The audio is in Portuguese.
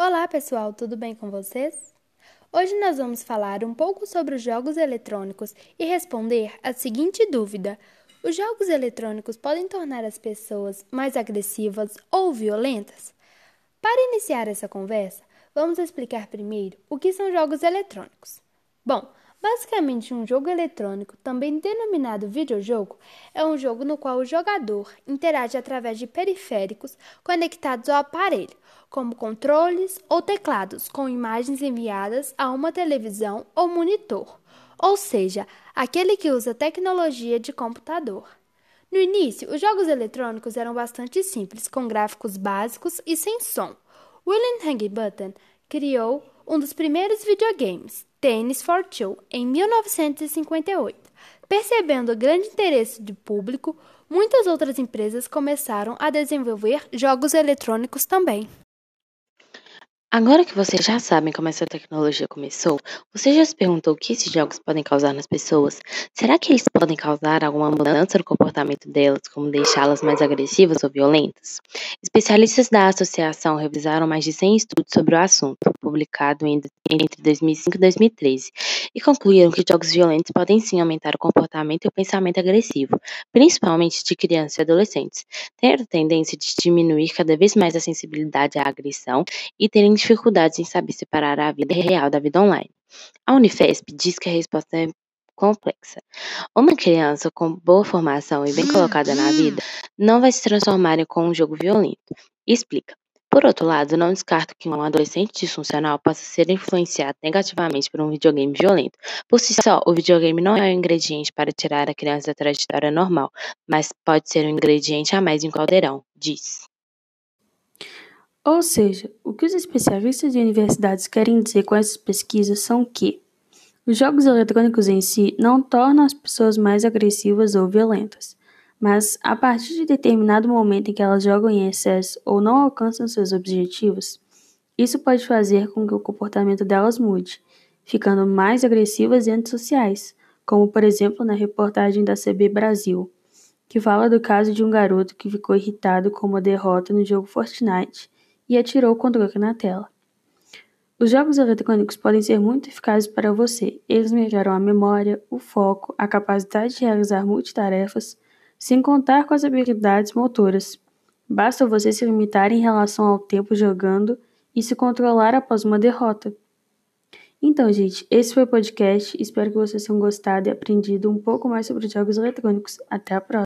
Olá pessoal, tudo bem com vocês? Hoje nós vamos falar um pouco sobre os jogos eletrônicos e responder a seguinte dúvida: os jogos eletrônicos podem tornar as pessoas mais agressivas ou violentas? Para iniciar essa conversa, vamos explicar primeiro o que são jogos eletrônicos. Bom, Basicamente, um jogo eletrônico, também denominado videojogo, é um jogo no qual o jogador interage através de periféricos conectados ao aparelho, como controles ou teclados com imagens enviadas a uma televisão ou monitor, ou seja, aquele que usa tecnologia de computador. No início, os jogos eletrônicos eram bastante simples, com gráficos básicos e sem som. William Higginbotham criou um dos primeiros videogames, Tennis for Two, em 1958. Percebendo o grande interesse do público, muitas outras empresas começaram a desenvolver jogos eletrônicos também. Agora que vocês já sabem como essa tecnologia começou, você já se perguntou o que esses jogos podem causar nas pessoas? Será que eles podem causar alguma mudança no comportamento delas, como deixá-las mais agressivas ou violentas? Especialistas da associação revisaram mais de 100 estudos sobre o assunto, publicado entre 2005 e 2013, e concluíram que jogos violentos podem sim aumentar o comportamento e o pensamento agressivo, principalmente de crianças e adolescentes, tendo tendência de diminuir cada vez mais a sensibilidade à agressão e terem dificuldades em saber separar a vida real da vida online. A Unifesp diz que a resposta é complexa. Uma criança com boa formação e bem colocada na vida não vai se transformar em um jogo violento. explica. Por outro lado, não descarto que um adolescente disfuncional possa ser influenciado negativamente por um videogame violento. Por si só, o videogame não é um ingrediente para tirar a criança da trajetória normal, mas pode ser um ingrediente a mais em um caldeirão, diz. Ou seja, o que os especialistas de universidades querem dizer com essas pesquisas são que os jogos eletrônicos em si não tornam as pessoas mais agressivas ou violentas, mas a partir de determinado momento em que elas jogam em excesso ou não alcançam seus objetivos, isso pode fazer com que o comportamento delas mude, ficando mais agressivas e antissociais, como por exemplo na reportagem da CB Brasil, que fala do caso de um garoto que ficou irritado com uma derrota no jogo Fortnite e atirou o controle na tela. Os jogos eletrônicos podem ser muito eficazes para você. Eles melhoram a memória, o foco, a capacidade de realizar multitarefas, sem contar com as habilidades motoras. Basta você se limitar em relação ao tempo jogando e se controlar após uma derrota. Então, gente, esse foi o podcast. Espero que vocês tenham gostado e aprendido um pouco mais sobre jogos eletrônicos. Até a próxima!